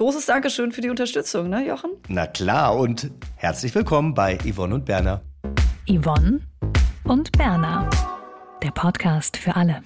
Großes Dankeschön für die Unterstützung, ne, Jochen? Na klar und herzlich willkommen bei Yvonne und Berner. Yvonne und Berner. Der Podcast für alle.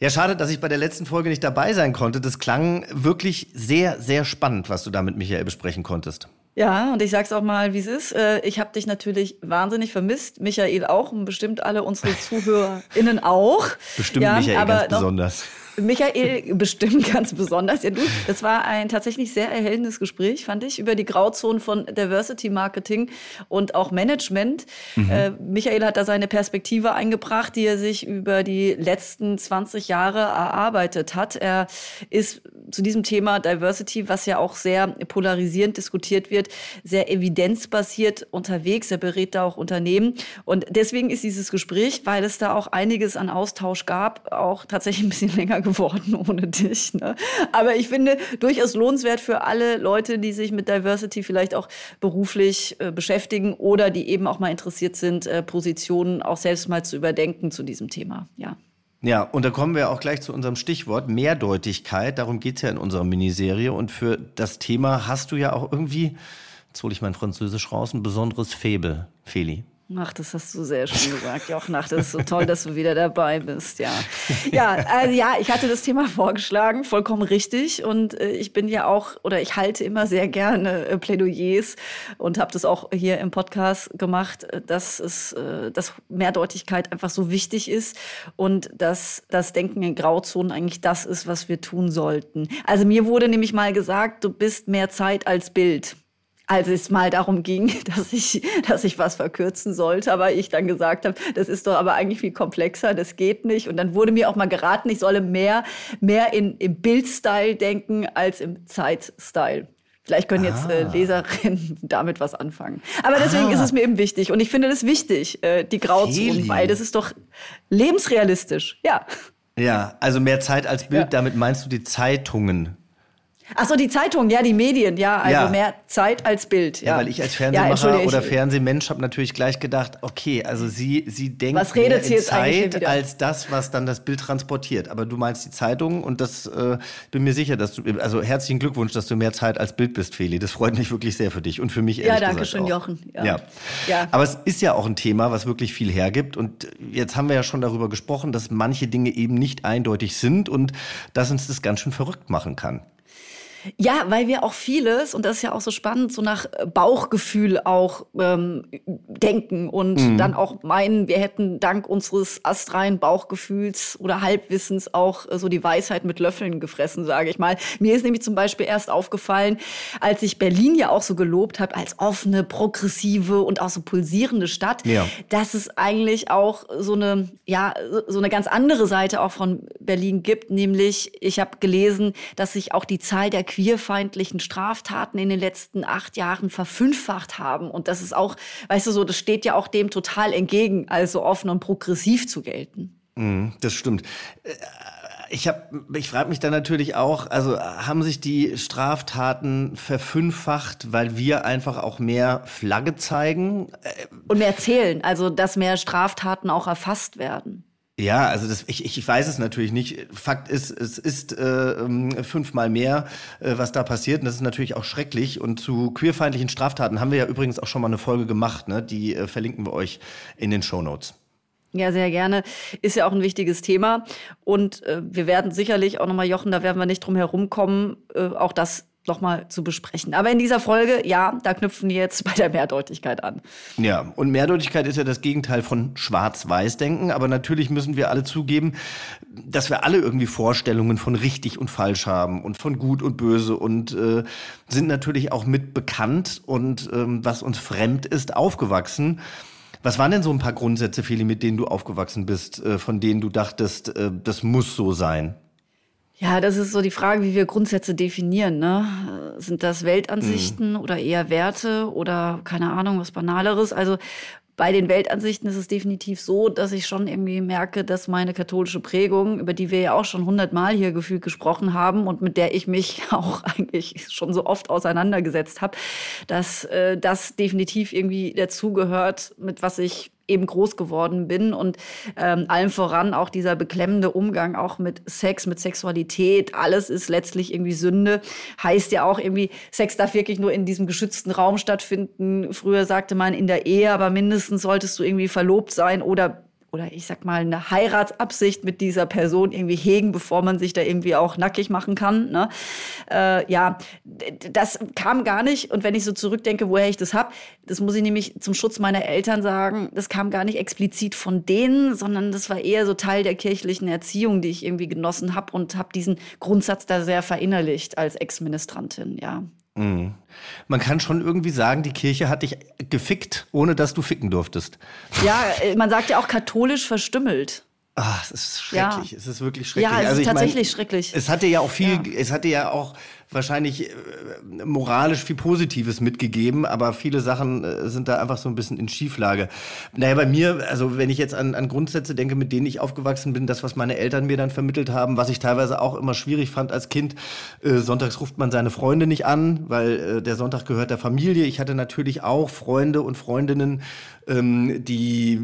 Ja, schade, dass ich bei der letzten Folge nicht dabei sein konnte. Das klang wirklich sehr, sehr spannend, was du da mit Michael besprechen konntest. Ja, und ich sag's auch mal, wie es ist. Äh, Ich habe dich natürlich wahnsinnig vermisst, Michael auch und bestimmt alle unsere ZuhörerInnen auch. Bestimmt Ja, Michael aber ganz noch- besonders. Michael bestimmt ganz besonders. Ja, du, das war ein tatsächlich sehr erhellendes Gespräch, fand ich, über die Grauzonen von Diversity Marketing und auch Management. Äh, Michael hat da seine Perspektive eingebracht, die er sich über die letzten 20 Jahre erarbeitet hat. Er ist zu diesem Thema Diversity, was ja auch sehr polarisierend diskutiert wird, sehr evidenzbasiert unterwegs. Er berät da auch Unternehmen. Und deswegen ist dieses Gespräch, weil es da auch einiges an Austausch gab, auch tatsächlich ein bisschen länger geworden ohne dich. Ne? Aber ich finde durchaus lohnenswert für alle Leute, die sich mit Diversity vielleicht auch beruflich äh, beschäftigen oder die eben auch mal interessiert sind, äh, Positionen auch selbst mal zu überdenken zu diesem Thema. Ja. Ja, und da kommen wir auch gleich zu unserem Stichwort Mehrdeutigkeit. Darum geht's ja in unserer Miniserie. Und für das Thema hast du ja auch irgendwie, jetzt hole ich mein Französisch raus, ein besonderes Faible, Feli. Ach, das hast du sehr schön gesagt, Jochen. Ach, das ist so toll, dass du wieder dabei bist. Ja, ja, also ja, ich hatte das Thema vorgeschlagen, vollkommen richtig. Und äh, ich bin ja auch, oder ich halte immer sehr gerne äh, Plädoyers und habe das auch hier im Podcast gemacht, äh, dass es, äh, dass Mehrdeutigkeit einfach so wichtig ist und dass das Denken in Grauzonen eigentlich das ist, was wir tun sollten. Also mir wurde nämlich mal gesagt, du bist mehr Zeit als Bild als es mal darum ging, dass ich, dass ich was verkürzen sollte, aber ich dann gesagt habe, das ist doch aber eigentlich viel komplexer, das geht nicht. Und dann wurde mir auch mal geraten, ich solle mehr, mehr in, im Bildstyle denken als im Zeitstyle. Vielleicht können jetzt äh, Leserinnen damit was anfangen. Aber deswegen Ah. ist es mir eben wichtig. Und ich finde das wichtig, äh, die Grauzonen, Feli. weil das ist doch lebensrealistisch. Ja. Ja, also mehr Zeit als Bild, Ja. damit meinst du die Zeitungen. Ach so, die Zeitung, ja, die Medien, ja, also Ja. mehr Zeit als Bild. Ja, Ja, weil ich als Ja, Fernsehmacher entschuldige, oder Fernsehmensch habe natürlich gleich gedacht, okay, also sie, sie denkt Was mehr in Zeit als das, was dann das Bild transportiert. Aber du meinst die Zeitung und das äh, bin mir sicher, dass du, also herzlichen Glückwunsch, dass du mehr Zeit als Bild bist, Feli. Das freut mich wirklich sehr für dich und für mich Ja, ehrlich danke gesagt schön, auch. Jochen. Ja. Ja. Ja. Aber es ist ja auch ein Thema, was wirklich viel hergibt und jetzt haben wir ja schon darüber gesprochen, dass manche Dinge eben nicht eindeutig sind und dass uns das ganz schön verrückt machen kann. Ja, weil wir auch vieles, und das ist ja auch so spannend, so nach Bauchgefühl auch ähm, denken und Mhm. dann auch meinen, wir hätten dank unseres astreinen Bauchgefühls oder Halbwissens auch äh, so die Weisheit mit Löffeln gefressen, sage ich mal. Mir ist nämlich zum Beispiel erst aufgefallen, als ich Berlin ja auch so gelobt habe als offene, progressive und auch so pulsierende Stadt, Ja. dass es eigentlich auch so eine, ja, so eine ganz andere Seite auch von Berlin gibt, nämlich ich habe gelesen, dass sich auch die Zahl der queerfeindlichen Straftaten in den letzten acht Jahren verfünffacht haben. Und das ist auch, weißt du so, das steht ja auch dem total entgegen, also offen und progressiv zu gelten. Mhm, das stimmt. Äh, Ich, hab, ich frage mich dann natürlich auch, also haben sich die Straftaten verfünffacht, weil wir einfach auch mehr Flagge zeigen? Äh, Und mehr zählen, also dass mehr Straftaten auch erfasst werden. Ja, also das, ich, ich weiß es natürlich nicht. Fakt ist, es ist äh, ähm, fünfmal mehr, äh, was da passiert. Und das ist natürlich auch schrecklich. Und zu queerfeindlichen Straftaten haben wir ja übrigens auch schon mal eine Folge gemacht. Ne? Die äh, verlinken wir euch in den Show Notes. Ja, sehr gerne. Ist ja auch ein wichtiges Thema. Und äh, wir werden sicherlich auch nochmal, Jochen, da werden wir nicht drum herumkommen, äh, auch das nochmal zu besprechen. Aber in dieser Folge, ja, da knüpfen wir jetzt bei der Mehrdeutigkeit an. Ja, und Mehrdeutigkeit ist ja das Gegenteil von Schwarz-Weiß-Denken. Aber natürlich müssen wir alle zugeben, dass wir alle irgendwie Vorstellungen von richtig und falsch haben und von gut und böse und äh, sind natürlich auch mit bekannt und ähm, was uns fremd ist, aufgewachsen. Was waren denn so ein paar Grundsätze, Feli, mit denen du aufgewachsen bist, äh, von denen du dachtest, äh, das muss so sein? Ja, das ist so die Frage, wie wir Grundsätze definieren. Ne? Sind das Weltansichten mhm. oder eher Werte oder keine Ahnung, was Banaleres? Also bei den Weltansichten ist es definitiv so, dass ich schon irgendwie merke, dass meine katholische Prägung, über die wir ja auch schon hundertmal hier gefühlt gesprochen haben und mit der ich mich auch eigentlich schon so oft auseinandergesetzt habe, dass äh, das definitiv irgendwie dazugehört, mit was ich eben groß geworden bin und ähm, allem voran auch dieser beklemmende Umgang auch mit Sex, mit Sexualität, alles ist letztlich irgendwie Sünde, heißt ja auch irgendwie, Sex darf wirklich nur in diesem geschützten Raum stattfinden. Früher sagte man in der Ehe, aber mindestens solltest du irgendwie verlobt sein oder oder ich sag mal eine Heiratsabsicht mit dieser Person irgendwie hegen, bevor man sich da irgendwie auch nackig machen kann. Ne? Äh, ja, das kam gar nicht. Und wenn ich so zurückdenke, woher ich das hab, das muss ich nämlich zum Schutz meiner Eltern sagen, das kam gar nicht explizit von denen, sondern das war eher so Teil der kirchlichen Erziehung, die ich irgendwie genossen habe und habe diesen Grundsatz da sehr verinnerlicht als Ex-Ministrantin. Ja. Mhm. Man kann schon irgendwie sagen, die Kirche hat dich gefickt, ohne dass du ficken durftest. Ja, äh, man sagt ja auch katholisch verstümmelt. Ach, es ist schrecklich. Ja. Es ist wirklich schrecklich. Ja, es also ist tatsächlich mein, schrecklich. Es hatte ja auch viel, ja. es hatte ja auch wahrscheinlich äh, moralisch viel Positives mitgegeben, aber viele Sachen äh, sind da einfach so ein bisschen in Schieflage. Naja, bei mir, also wenn ich jetzt an, an Grundsätze denke, mit denen ich aufgewachsen bin, das, was meine Eltern mir dann vermittelt haben, was ich teilweise auch immer schwierig fand als Kind, äh, sonntags ruft man seine Freunde nicht an, weil äh, der Sonntag gehört der Familie. Ich hatte natürlich auch Freunde und Freundinnen, ähm, die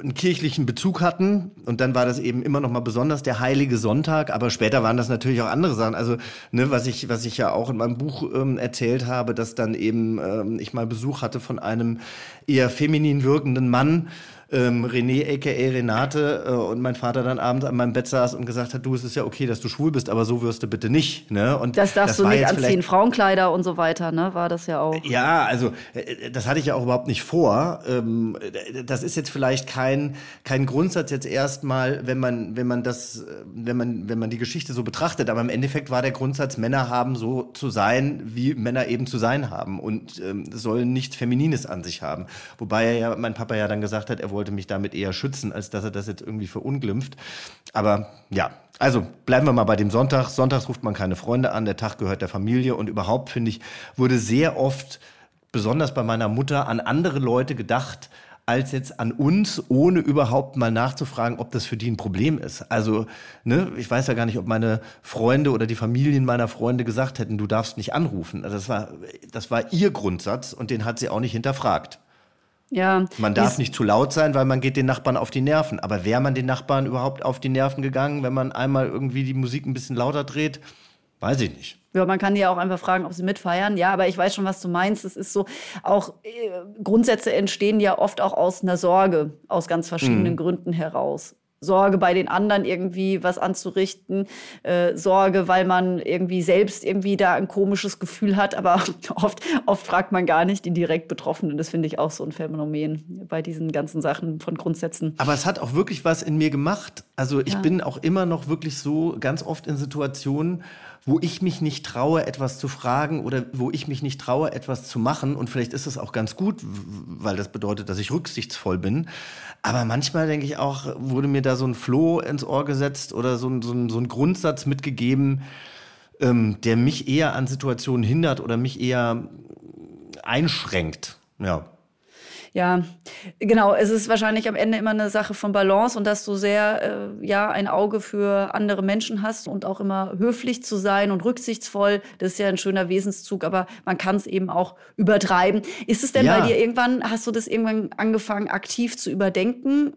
einen kirchlichen Bezug hatten und dann war das eben immer noch mal besonders der heilige Sonntag, aber später waren das natürlich auch andere Sachen. Also ne, was ich was ich ja auch in meinem Buch ähm, erzählt habe, dass dann eben ähm, ich mal Besuch hatte von einem eher feminin wirkenden Mann ähm, René aka Renate äh, und mein Vater dann abends an meinem Bett saß und gesagt hat, du, es ist ja okay, dass du schwul bist, aber so wirst du bitte nicht. Ne? Und das darfst das du nicht anziehen, Frauenkleider und so weiter, ne? War das ja auch. Ja, also äh, das hatte ich ja auch überhaupt nicht vor. Ähm, das ist jetzt vielleicht kein, kein Grundsatz jetzt erstmal, wenn man, wenn man das, wenn man, wenn man die Geschichte so betrachtet, aber im Endeffekt war der Grundsatz, Männer haben so zu sein, wie Männer eben zu sein haben und ähm, sollen nichts Feminines an sich haben. Wobei ja mein Papa ja dann gesagt hat, er wollte wollte mich damit eher schützen, als dass er das jetzt irgendwie verunglimpft. Aber ja, also bleiben wir mal bei dem Sonntag. Sonntags ruft man keine Freunde an, der Tag gehört der Familie und überhaupt, finde ich, wurde sehr oft, besonders bei meiner Mutter, an andere Leute gedacht, als jetzt an uns, ohne überhaupt mal nachzufragen, ob das für die ein Problem ist. Also, ne, ich weiß ja gar nicht, ob meine Freunde oder die Familien meiner Freunde gesagt hätten, du darfst nicht anrufen. Also das war, das war ihr Grundsatz und den hat sie auch nicht hinterfragt. Ja. Man darf nicht zu laut sein, weil man geht den Nachbarn auf die Nerven. Aber wäre man den Nachbarn überhaupt auf die Nerven gegangen, wenn man einmal irgendwie die Musik ein bisschen lauter dreht? Weiß ich nicht. Ja, man kann die ja auch einfach fragen, ob sie mitfeiern. Ja, aber ich weiß schon, was du meinst. Es ist so, auch äh, Grundsätze entstehen ja oft auch aus einer Sorge, aus ganz verschiedenen mhm. Gründen heraus. Sorge bei den anderen irgendwie was anzurichten, äh, Sorge, weil man irgendwie selbst irgendwie da ein komisches Gefühl hat, aber oft, oft fragt man gar nicht die direkt Betroffenen. Das finde ich auch so ein Phänomen bei diesen ganzen Sachen von Grundsätzen. Aber es hat auch wirklich was in mir gemacht. Also ich ja. bin auch immer noch wirklich so ganz oft in Situationen, wo ich mich nicht traue, etwas zu fragen oder wo ich mich nicht traue, etwas zu machen. Und vielleicht ist es auch ganz gut, weil das bedeutet, dass ich rücksichtsvoll bin. Aber manchmal denke ich auch, wurde mir da so ein Floh ins Ohr gesetzt oder so ein, so ein, so ein Grundsatz mitgegeben, ähm, der mich eher an Situationen hindert oder mich eher einschränkt. Ja. Ja, genau. Es ist wahrscheinlich am Ende immer eine Sache von Balance und dass du sehr, äh, ja, ein Auge für andere Menschen hast und auch immer höflich zu sein und rücksichtsvoll. Das ist ja ein schöner Wesenszug, aber man kann es eben auch übertreiben. Ist es denn ja. bei dir irgendwann, hast du das irgendwann angefangen, aktiv zu überdenken?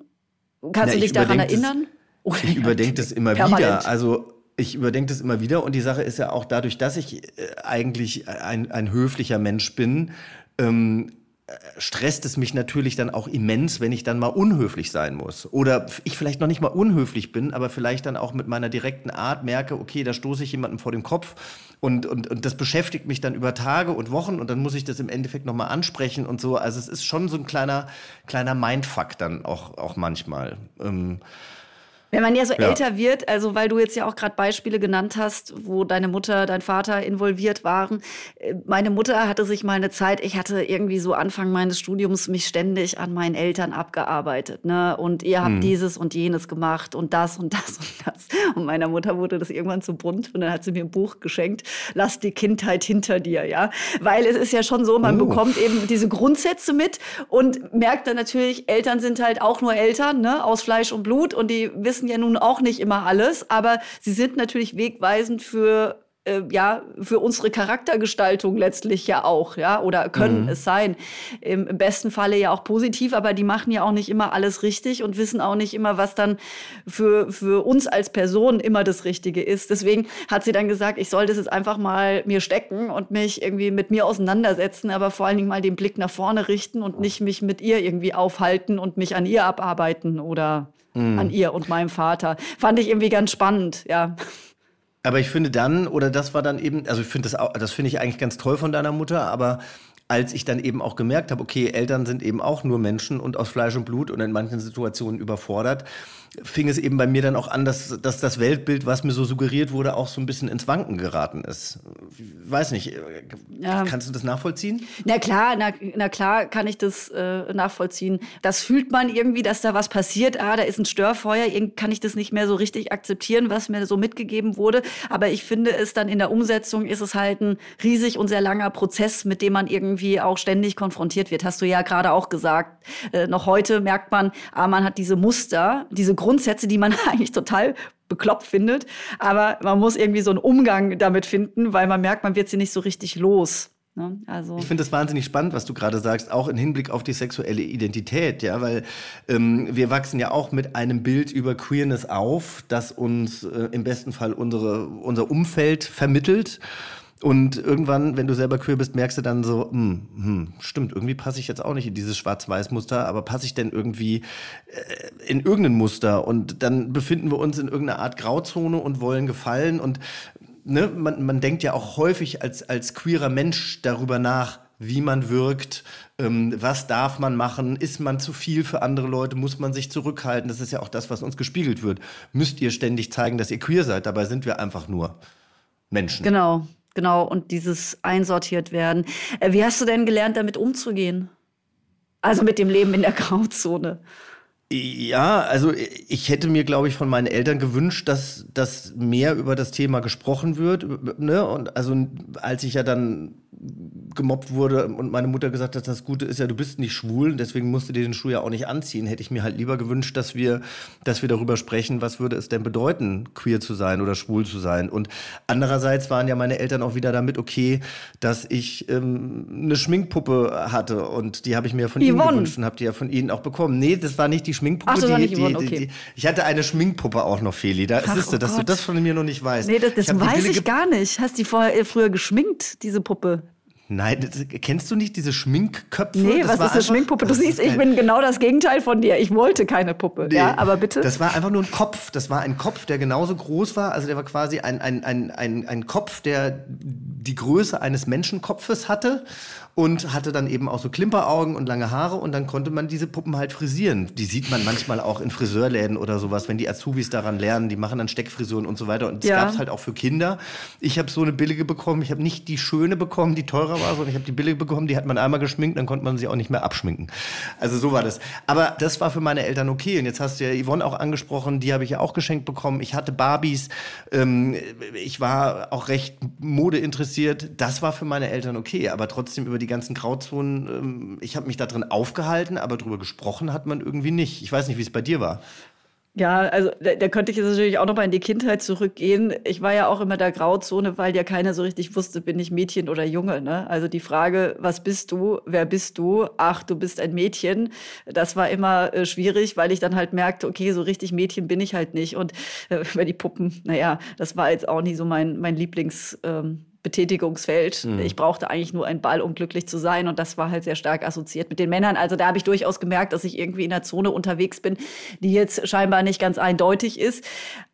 Kannst Na, du dich daran erinnern? Das, ich überdenke das immer permanent. wieder. Also ich überdenke das immer wieder und die Sache ist ja auch dadurch, dass ich äh, eigentlich ein, ein höflicher Mensch bin, ähm, stresst es mich natürlich dann auch immens, wenn ich dann mal unhöflich sein muss. Oder ich vielleicht noch nicht mal unhöflich bin, aber vielleicht dann auch mit meiner direkten Art merke, okay, da stoße ich jemandem vor den Kopf und, und, und das beschäftigt mich dann über Tage und Wochen und dann muss ich das im Endeffekt nochmal ansprechen und so. Also es ist schon so ein kleiner, kleiner Mindfuck dann auch, auch manchmal. Ähm, Wenn man ja so ja. älter wird, also weil du jetzt ja auch gerade Beispiele genannt hast, wo deine Mutter, dein Vater involviert waren. Äh, meine Mutter hatte sich mal eine Zeit, ich hatte irgendwie so Anfang meines Studiums mich ständig an meinen Eltern abgearbeitet. Ne? Und ihr habt hm. dieses und jenes gemacht und das und das und das. Und meiner Mutter wurde das irgendwann zu bunt und dann hat sie mir ein Buch geschenkt, Lass die Kindheit hinter dir, ja. Weil es ist ja schon so, man oh. bekommt eben diese Grundsätze mit und merkt dann natürlich, Eltern sind halt auch nur Eltern, ne? aus Fleisch und Blut und die wissen wissen ja nun auch nicht immer alles, aber sie sind natürlich wegweisend für äh, ja, für unsere Charaktergestaltung letztlich ja auch, ja, oder können mhm. es sein. Im, Im, besten Falle ja auch positiv, aber die machen ja auch nicht immer alles richtig und wissen auch nicht immer, was dann für, für uns als Person immer das Richtige ist. Deswegen hat sie dann gesagt, ich soll das jetzt einfach mal mir stecken und mich irgendwie mit mir auseinandersetzen, aber vor allen Dingen mal den Blick nach vorne richten und nicht mich mit ihr irgendwie aufhalten und mich an ihr abarbeiten oder mhm. an ihr und meinem Vater. Fand ich irgendwie ganz spannend, ja. Aber ich finde dann, oder das war dann eben, also ich finde das auch, das finde ich eigentlich ganz toll von deiner Mutter, aber als ich dann eben auch gemerkt habe, okay, Eltern sind eben auch nur Menschen und aus Fleisch und Blut und in manchen Situationen überfordert, fing es eben bei mir dann auch an, dass, dass das Weltbild, was mir so suggeriert wurde, auch so ein bisschen ins Wanken geraten ist. Weiß nicht, ja. kannst du das nachvollziehen? Na klar, na, na klar kann ich das äh, nachvollziehen. Das fühlt man irgendwie, dass da was passiert. Ah, da ist ein Störfeuer. Irgendwie kann ich das nicht mehr so richtig akzeptieren, was mir so mitgegeben wurde. Aber ich finde es dann in der Umsetzung ist es halt ein riesig und sehr langer Prozess, mit dem man irgendwie auch ständig konfrontiert wird. Hast du ja gerade auch gesagt. Äh, noch heute merkt man, ah, man hat diese Muster, diese Grundsätze, die man eigentlich total bekloppt findet. Aber man muss irgendwie so einen Umgang damit finden, weil man merkt, man wird sie nicht so richtig los. Ne? Also ich finde es wahnsinnig spannend, was du gerade sagst, auch im Hinblick auf die sexuelle Identität, ja, weil ähm, wir wachsen ja auch mit einem Bild über Queerness auf, das uns äh, im besten Fall unsere, unser Umfeld vermittelt. Und irgendwann, wenn du selber queer bist, merkst du dann so, hm, hm, stimmt, irgendwie passe ich jetzt auch nicht in dieses Schwarz-Weiß-Muster, aber passe ich denn irgendwie äh, in irgendein Muster? Und dann befinden wir uns in irgendeiner Art Grauzone und wollen gefallen. Und ne, man, man denkt ja auch häufig als, als queerer Mensch darüber nach, wie man wirkt, ähm, was darf man machen, ist man zu viel für andere Leute, muss man sich zurückhalten. Das ist ja auch das, was uns gespiegelt wird. Müsst ihr ständig zeigen, dass ihr queer seid, dabei sind wir einfach nur Menschen. Genau. Genau, und dieses einsortiert werden. Äh, wie hast du denn gelernt, damit umzugehen? Also mit dem Leben in der Grauzone. Ja, also ich hätte mir, glaube ich, von meinen Eltern gewünscht, dass, dass mehr über das Thema gesprochen wird. Ne? Und also als ich ja dann gemobbt wurde und meine Mutter gesagt hat, das Gute ist ja, du bist nicht schwul, deswegen musst du dir den Schuh ja auch nicht anziehen, hätte ich mir halt lieber gewünscht, dass wir, dass wir darüber sprechen, was würde es denn bedeuten, queer zu sein oder schwul zu sein. Und andererseits waren ja meine Eltern auch wieder damit okay, dass ich ähm, eine Schminkpuppe hatte und die habe ich mir von Yvonne. ihnen gewünscht und habe die ja von ihnen auch bekommen. Nee, das war nicht die Schminkpuppe. Ach, das die, war nicht Yvonne, okay. Die, die, ich hatte eine Schminkpuppe auch noch, Feli. Da Ach, siehst du, oh dass Gott. du das von mir noch nicht weißt. Nee, das, das ich weiß ich gar nicht. Hast du die vorher, früher geschminkt, diese Puppe? Nein, das, kennst du nicht diese Schminkköpfe? Nee, das was ist eine Schminkpuppe? Du siehst, ich bin genau das Gegenteil von dir. Ich wollte keine Puppe. Nee, ja, aber bitte. Das war einfach nur ein Kopf. Das war ein Kopf, der genauso groß war. Also der war quasi ein, ein, ein, ein, ein Kopf, der die Größe eines Menschenkopfes hatte und hatte dann eben auch so Klimperaugen und lange Haare und dann konnte man diese Puppen halt frisieren. Die sieht man manchmal auch in Friseurläden oder sowas, wenn die Azubis daran lernen, die machen dann Steckfrisuren und so weiter und das ja. gab es halt auch für Kinder. Ich habe so eine billige bekommen, ich habe nicht die schöne bekommen, die teurer war, sondern ich habe die billige bekommen, die hat man einmal geschminkt, dann konnte man sie auch nicht mehr abschminken. Also so war das. Aber das war für meine Eltern okay und jetzt hast du ja Yvonne auch angesprochen, die habe ich ja auch geschenkt bekommen. Ich hatte Barbies, ähm, ich war auch recht modeinteressiert. Das war für meine Eltern okay, aber trotzdem über die ganzen Grauzonen, ähm, ich habe mich da drin aufgehalten, aber darüber gesprochen hat man irgendwie nicht. Ich weiß nicht, wie es bei dir war. Ja, also da, da, könnte ich jetzt natürlich auch noch mal in die Kindheit zurückgehen. Ich war ja auch immer der Grauzone, weil ja keiner so richtig wusste, bin ich Mädchen oder Junge. Ne? Also die Frage, was bist du, wer bist du? Ach, du bist ein Mädchen. Das war immer äh, schwierig, weil ich dann halt merkte, okay, so richtig Mädchen bin ich halt nicht. Und äh, über die Puppen, naja, das war jetzt auch nie so mein, mein Lieblings. Ähm, Betätigungsfeld. Mhm. Ich brauchte eigentlich nur einen Ball, um glücklich zu sein. Und das war halt sehr stark assoziiert mit den Männern. Also da habe ich durchaus gemerkt, dass ich irgendwie in einer Zone unterwegs bin, die jetzt scheinbar nicht ganz eindeutig ist.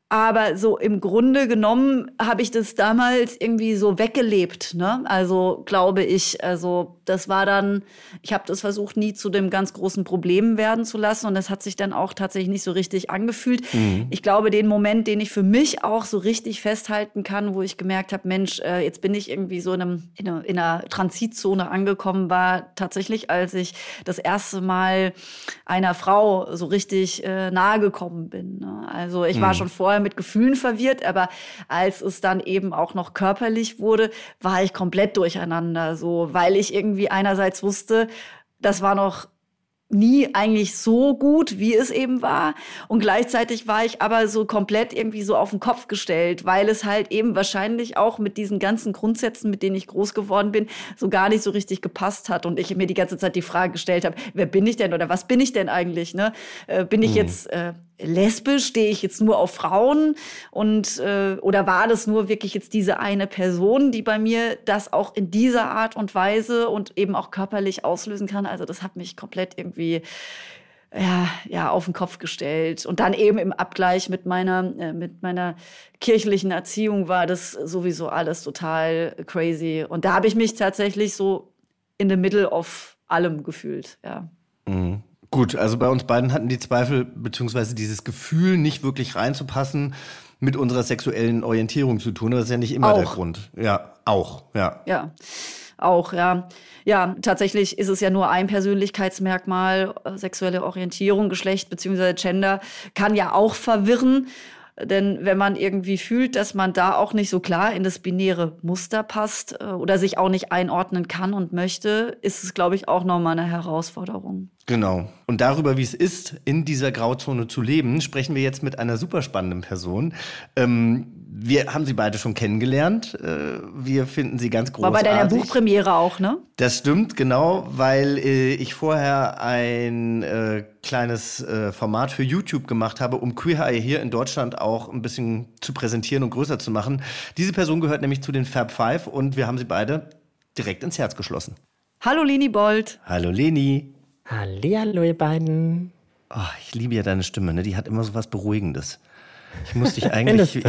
Aber so im Grunde genommen habe ich das damals irgendwie so weggelebt. Ne? Also glaube ich, also das war dann, ich habe das versucht, nie zu dem ganz großen Problem werden zu lassen. Und das hat sich dann auch tatsächlich nicht so richtig angefühlt. Mhm. Ich glaube, den Moment, den ich für mich auch so richtig festhalten kann, wo ich gemerkt habe, Mensch, äh, jetzt bin ich irgendwie so in, einem, in, einer, in einer Transitzone angekommen, war tatsächlich, als ich das erste Mal einer Frau so richtig äh, nahe gekommen bin. Ne? Also ich war mhm. schon vorher mit Gefühlen verwirrt, aber als es dann eben auch noch körperlich wurde, war ich komplett durcheinander. So, weil ich irgendwie einerseits wusste, das war noch nie eigentlich so gut, wie es eben war. Und gleichzeitig war ich aber so komplett irgendwie so auf den Kopf gestellt, weil es halt eben wahrscheinlich auch mit diesen ganzen Grundsätzen, mit denen ich groß geworden bin, so gar nicht so richtig gepasst hat. Und ich mir die ganze Zeit die Frage gestellt habe, wer bin ich denn oder was bin ich denn eigentlich? Ne? Äh, bin ich mhm. jetzt äh, lesbisch? Stehe ich jetzt nur auf Frauen? Und äh, oder war das nur wirklich jetzt diese eine Person, die bei mir das auch in dieser Art und Weise und eben auch körperlich auslösen kann? Also das hat mich komplett irgendwie ja, ja, auf den Kopf gestellt. Und dann eben im Abgleich mit meiner, äh, mit meiner kirchlichen Erziehung war das sowieso alles total crazy. Und da habe ich mich tatsächlich so in the middle of allem gefühlt, ja. Mhm. Gut, also bei uns beiden hatten die Zweifel beziehungsweise dieses Gefühl, nicht wirklich reinzupassen, mit unserer sexuellen Orientierung zu tun. Das ist ja nicht immer auch. der Grund. Ja, auch, ja. Ja, auch, ja. Ja, tatsächlich ist es ja nur ein Persönlichkeitsmerkmal. Sexuelle Orientierung, Geschlecht beziehungsweise Gender kann ja auch verwirren. Denn wenn man irgendwie fühlt, dass man da auch nicht so klar in das binäre Muster passt äh, oder sich auch nicht einordnen kann und möchte, ist es, glaube ich, auch nochmal eine Herausforderung. Genau. Und darüber, wie es ist, in dieser Grauzone zu leben, sprechen wir jetzt mit einer super spannenden Person. Ähm, wir haben sie beide schon kennengelernt. Äh, wir finden sie ganz großartig. War bei deiner Buchpremiere auch, ne? Das stimmt, genau, weil äh, ich vorher ein äh, kleines äh, Format für YouTube gemacht habe, um Queer Eye hier in Deutschland auch ein bisschen zu präsentieren und größer zu machen. Diese Person gehört nämlich zu den Fab Five und wir haben sie beide direkt ins Herz geschlossen. Hallo Leni Bold. Hallo Leni. Hallihallo, ihr beiden. Oh, ich liebe ja deine Stimme, ne? Die hat immer so was Beruhigendes. Ich muss dich eigentlich. ich,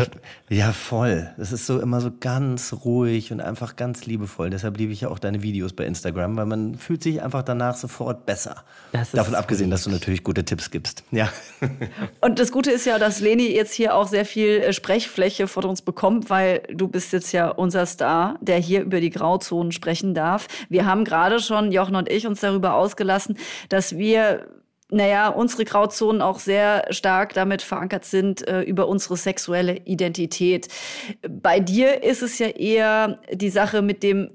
ja, voll. Das ist so immer so ganz ruhig und einfach ganz liebevoll. Deshalb liebe ich ja auch deine Videos bei Instagram, weil man fühlt sich einfach danach sofort besser. Davon abgesehen, dass du natürlich gute Tipps gibst. Ja. Und das Gute ist ja, dass Leni jetzt hier auch sehr viel äh, Sprechfläche von uns bekommt, weil du bist jetzt ja unser Star, der hier über die Grauzonen sprechen darf. Wir haben gerade schon, Jochen und ich, uns darüber ausgelassen, dass wir naja, unsere Grauzonen auch sehr stark damit verankert sind äh, über unsere sexuelle Identität. Bei dir ist es ja eher die Sache mit dem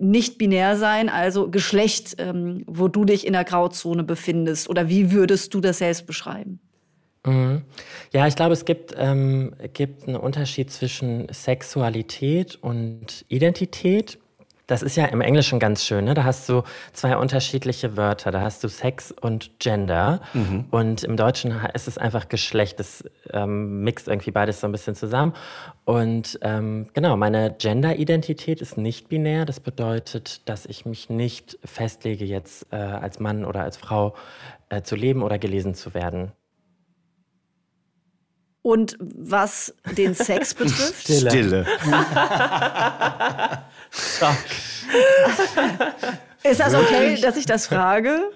nicht binär sein, also Geschlecht, ähm, wo du dich in der Grauzone befindest. Oder wie würdest du das selbst beschreiben? Mhm. Ja, ich glaube, es gibt, ähm, gibt einen Unterschied zwischen Sexualität und Identität. Das ist ja im Englischen ganz schön, ne? Da hast du zwei unterschiedliche Wörter. Da hast du Sex und Gender. Mhm. Und im Deutschen ist es einfach Geschlecht. Das ähm, mixt irgendwie beides so ein bisschen zusammen. Und ähm, genau, meine Gender-Identität ist nicht binär. Das bedeutet, dass ich mich nicht festlege, jetzt äh, als Mann oder als Frau äh, zu leben oder gelesen zu werden. Und was den Sex betrifft? Stille. Stille. Ist das okay, dass ich das frage?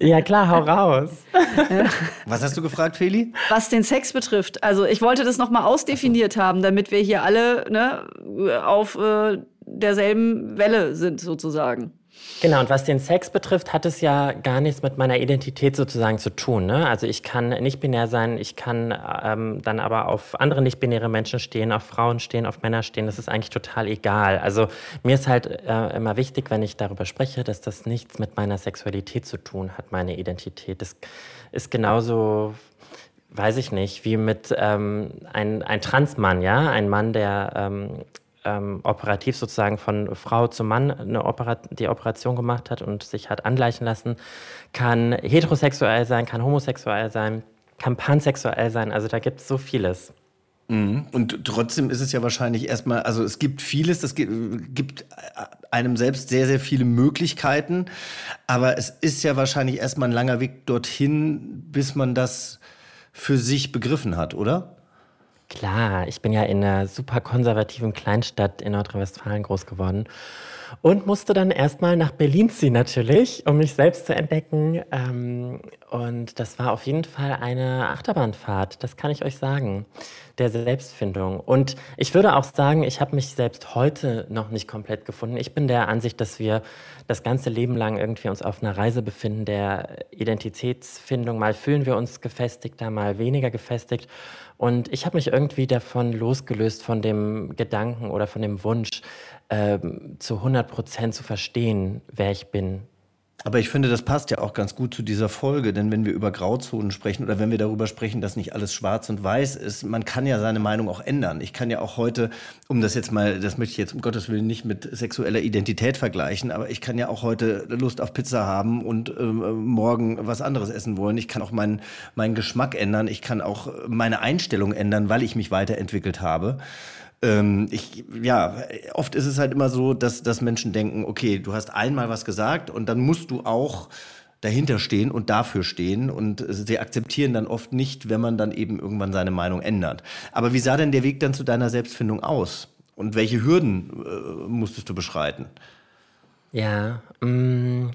Ja, klar, hau raus. Was hast du gefragt, Feli? Was den Sex betrifft. Also, ich wollte das nochmal ausdefiniert haben, damit wir hier alle ne, auf äh, derselben Welle sind, sozusagen. Genau, und was den Sex betrifft, hat es ja gar nichts mit meiner Identität sozusagen zu tun. Ne? Also ich kann nicht binär sein, ich kann ähm, dann aber auf andere nicht-binäre Menschen stehen, auf Frauen stehen, auf Männer stehen. Das ist eigentlich total egal. Also mir ist halt äh, immer wichtig, wenn ich darüber spreche, dass das nichts mit meiner Sexualität zu tun hat, meine Identität. Das ist genauso weiß ich nicht, wie mit ähm, ein, ein Transmann, ja, ein Mann, der ähm, ähm, operativ sozusagen von Frau zu Mann eine Operat die Operation gemacht hat und sich hat angleichen lassen, kann heterosexuell sein, kann homosexuell sein, kann pansexuell sein. Also da gibt es so vieles. Mhm. Und trotzdem ist es ja wahrscheinlich erstmal, also es gibt vieles, es gibt einem selbst sehr, sehr viele Möglichkeiten, aber es ist ja wahrscheinlich erstmal ein langer Weg dorthin, bis man das für sich begriffen hat, oder? Klar, ich bin ja in einer super konservativen Kleinstadt in Nordrhein-Westfalen groß geworden und musste dann erstmal nach Berlin ziehen natürlich, um mich selbst zu entdecken. Ähm, und das war auf jeden Fall eine Achterbahnfahrt, das kann ich euch sagen, der Selbstfindung. Und ich würde auch sagen, ich habe mich selbst heute noch nicht komplett gefunden. Ich bin der Ansicht, dass wir das ganze Leben lang irgendwie uns auf einer Reise befinden der Identitätsfindung. Mal fühlen wir uns gefestigter, mal weniger gefestigt. Und ich habe mich irgendwie davon losgelöst, von dem Gedanken oder von dem Wunsch, ähm, zu 100 Prozent zu verstehen, wer ich bin. Aber ich finde, das passt ja auch ganz gut zu dieser Folge, denn wenn wir über Grauzonen sprechen oder wenn wir darüber sprechen, dass nicht alles schwarz und weiß ist, man kann ja seine Meinung auch ändern. Ich kann ja auch heute, um das jetzt mal, das möchte ich jetzt um Gottes Willen nicht mit sexueller Identität vergleichen, aber ich kann ja auch heute Lust auf Pizza haben und äh, morgen was anderes essen wollen. Ich kann auch meinen, meinen Geschmack ändern. Ich kann auch meine Einstellung ändern, weil ich mich weiterentwickelt habe. Ähm, ich, ja, oft ist es halt immer so, dass, dass Menschen denken, okay, du hast einmal was gesagt und dann musst du auch dahinter stehen und dafür stehen und sie akzeptieren dann oft nicht, wenn man dann eben irgendwann seine Meinung ändert. Aber wie sah denn der Weg dann zu deiner Selbstfindung aus? Und welche Hürden äh, musstest du beschreiten? Ja, mh, mm,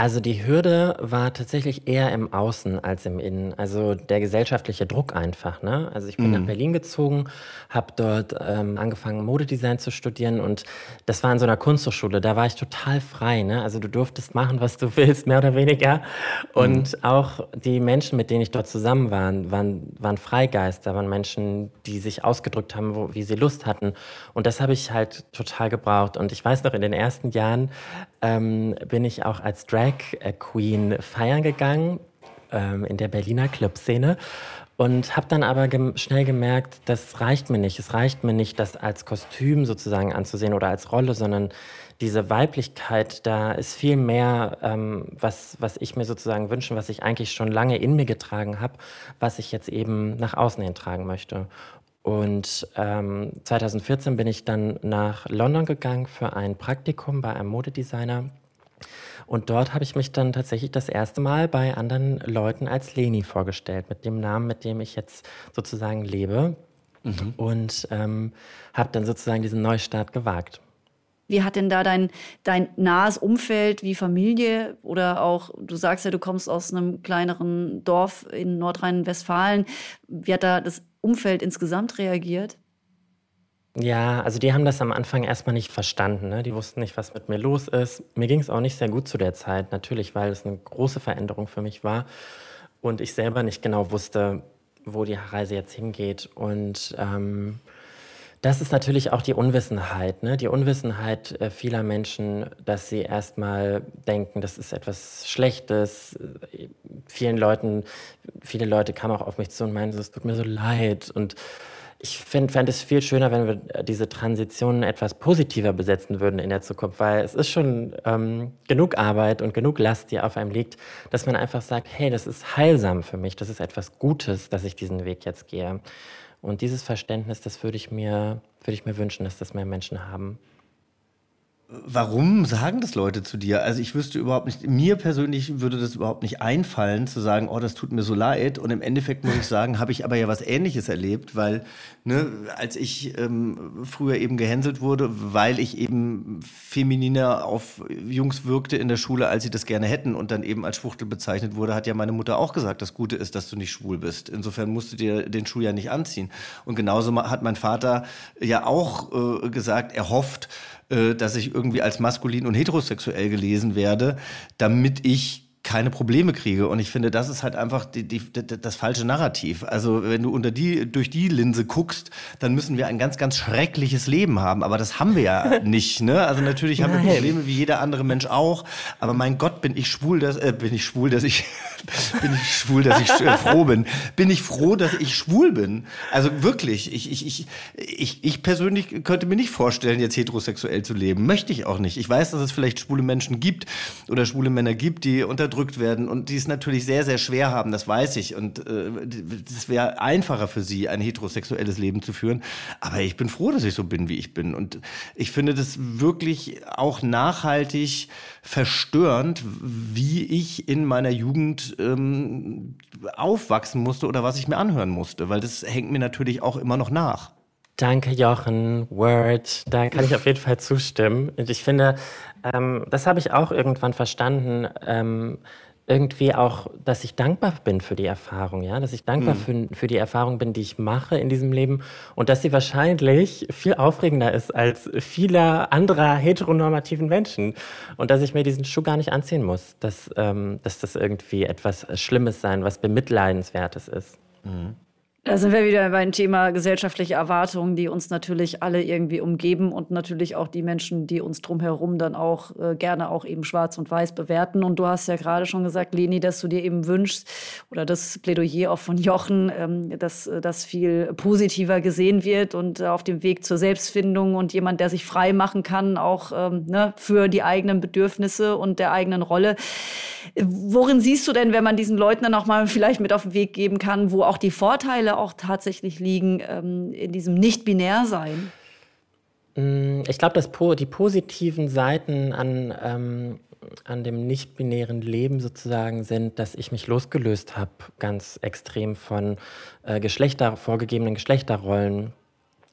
also die Hürde war tatsächlich eher im Außen als im Innen. Also der gesellschaftliche Druck einfach. Ne? Also ich bin mhm. nach Berlin gezogen, habe dort ähm, angefangen Modedesign zu studieren und das war in so einer Kunsthochschule. Da war ich total frei. Ne? Also du durftest machen, was du willst, mehr oder weniger. Und mhm. auch die Menschen, mit denen ich dort zusammen war, waren, waren Freigeister, waren Menschen, die sich ausgedrückt haben, wo, wie sie Lust hatten. Und das habe ich halt total gebraucht. Und ich weiß noch, in den ersten Jahren ähm, bin ich auch als Drag Queen feiern gegangen ähm, in der Berliner Clubszene und habe dann aber gem schnell gemerkt, das reicht mir nicht. Es reicht mir nicht, das als Kostüm sozusagen anzusehen oder als Rolle, sondern diese Weiblichkeit, da ist viel mehr, ähm, was, was ich mir sozusagen wünsche, was ich eigentlich schon lange in mir getragen habe, was ich jetzt eben nach außen hin tragen möchte. Und ähm, 2014 bin ich dann nach London gegangen für ein Praktikum bei einem Modedesigner. Und dort habe ich mich dann tatsächlich das erste Mal bei anderen Leuten als Leni vorgestellt, mit dem Namen, mit dem ich jetzt sozusagen lebe. Mhm. Und ähm, habe dann sozusagen diesen Neustart gewagt. Wie hat denn da dein, dein nahes Umfeld wie Familie oder auch, du sagst ja, du kommst aus einem kleineren Dorf in Nordrhein-Westfalen. Wie hat da das Umfeld insgesamt reagiert? Ja, also die haben das am Anfang erstmal nicht verstanden. Ne? Die wussten nicht, was mit mir los ist. Mir ging es auch nicht sehr gut zu der Zeit, natürlich, weil es eine große Veränderung für mich war und ich selber nicht genau wusste, wo die Reise jetzt hingeht. Und ähm, das ist natürlich auch die Unwissenheit, ne? die Unwissenheit äh, vieler Menschen, dass sie erstmal denken, das ist etwas Schlechtes. Vielen Leuten, viele Leute kamen auch auf mich zu und meinten, es tut mir so leid und ich fände es viel schöner, wenn wir diese Transitionen etwas positiver besetzen würden in der Zukunft, weil es ist schon ähm, genug Arbeit und genug Last, die auf einem liegt, dass man einfach sagt, hey, das ist heilsam für mich, das ist etwas Gutes, dass ich diesen Weg jetzt gehe. Und dieses Verständnis, das würde ich mir, würde ich mir wünschen, dass das mehr Menschen haben. Warum sagen das Leute zu dir? Also ich wüsste überhaupt nicht, mir persönlich würde das überhaupt nicht einfallen, zu sagen, oh, das tut mir so leid. Und im Endeffekt muss ich sagen, habe ich aber ja was Ähnliches erlebt, weil ne, als ich ähm, früher eben gehänselt wurde, weil ich eben femininer auf Jungs wirkte in der Schule, als sie das gerne hätten und dann eben als Schwuchtel bezeichnet wurde, hat ja meine Mutter auch gesagt, das Gute ist, dass du nicht schwul bist. Insofern musst du dir den Schuh ja nicht anziehen. Und genauso hat mein Vater ja auch äh, gesagt, er hofft, dass ich irgendwie als maskulin und heterosexuell gelesen werde, damit ich keine Probleme kriege. Und ich finde, das ist halt einfach die, die, das falsche Narrativ. Also wenn du unter die, durch die Linse guckst, dann müssen wir ein ganz, ganz schreckliches Leben haben. Aber das haben wir ja nicht. Ne? Also natürlich haben Nein. wir Probleme wie jeder andere Mensch auch. Aber mein Gott, bin ich schwul, dass, äh, bin ich schwul, dass ich, bin ich schwul, dass ich äh, froh bin. Bin ich froh, dass ich schwul bin. Also wirklich, ich, ich, ich, ich, ich persönlich könnte mir nicht vorstellen, jetzt heterosexuell zu leben. Möchte ich auch nicht. Ich weiß, dass es vielleicht schwule Menschen gibt oder schwule Männer gibt, die unter unterdrückt werden und die es natürlich sehr, sehr schwer haben, das weiß ich. Und es äh, wäre einfacher für sie, ein heterosexuelles Leben zu führen. Aber ich bin froh, dass ich so bin, wie ich bin. Und ich finde das wirklich auch nachhaltig verstörend, wie ich in meiner Jugend ähm, aufwachsen musste oder was ich mir anhören musste, weil das hängt mir natürlich auch immer noch nach. Danke, Jochen. Word. Da kann ich auf jeden Fall zustimmen. Und ich finde, ähm, das habe ich auch irgendwann verstanden. Ähm, irgendwie auch, dass ich dankbar bin für die Erfahrung, ja, dass ich dankbar mhm. für, für die Erfahrung bin, die ich mache in diesem Leben und dass sie wahrscheinlich viel aufregender ist als viele anderer heteronormativen Menschen und dass ich mir diesen Schuh gar nicht anziehen muss, dass, ähm, dass das irgendwie etwas Schlimmes sein, was bemitleidenswertes ist. Mhm. Da sind wir wieder beim Thema gesellschaftliche Erwartungen, die uns natürlich alle irgendwie umgeben und natürlich auch die Menschen, die uns drumherum dann auch äh, gerne auch eben schwarz und weiß bewerten. Und du hast ja gerade schon gesagt, Leni, dass du dir eben wünschst oder das Plädoyer auch von Jochen, ähm, dass das viel positiver gesehen wird und äh, auf dem Weg zur Selbstfindung und jemand, der sich frei machen kann, auch ähm, ne, für die eigenen Bedürfnisse und der eigenen Rolle. Worin siehst du denn, wenn man diesen Leuten dann auch mal vielleicht mit auf den Weg geben kann, wo auch die Vorteile auch tatsächlich liegen ähm, in diesem Nicht-Binär-Sein? Mm, ich glaube, dass die positiven Seiten an, ähm, an dem nicht-binären Leben sozusagen sind, dass ich mich losgelöst habe, ganz extrem von äh, Geschlechter, vorgegebenen Geschlechterrollen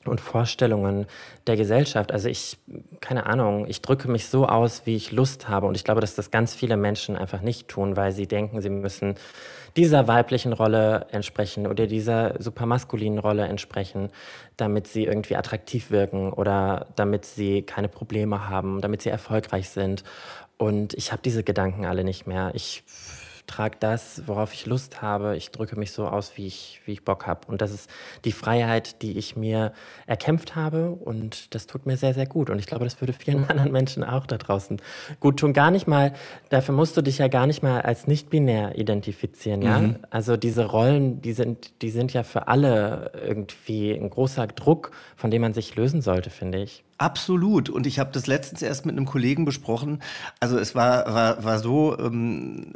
und Vorstellungen der Gesellschaft. Also ich, keine Ahnung, ich drücke mich so aus, wie ich Lust habe. Und ich glaube, dass das ganz viele Menschen einfach nicht tun, weil sie denken, sie müssen dieser weiblichen Rolle entsprechen oder dieser supermaskulinen Rolle entsprechen, damit sie irgendwie attraktiv wirken oder damit sie keine Probleme haben, damit sie erfolgreich sind. Und ich habe diese Gedanken alle nicht mehr. Ich trage das, worauf ich Lust habe. Ich drücke mich so aus, wie ich, wie ich Bock habe. Und das ist die Freiheit, die ich mir erkämpft habe. Und das tut mir sehr, sehr gut. Und ich glaube, das würde vielen anderen Menschen auch da draußen gut tun. Gar nicht mal, dafür musst du dich ja gar nicht mal als nicht-binär identifizieren. Ja? Mhm. Also diese Rollen, die sind, die sind ja für alle irgendwie ein großer Druck, von dem man sich lösen sollte, finde ich. Absolut. Und ich habe das letztens erst mit einem Kollegen besprochen. Also es war, war, war so, ähm,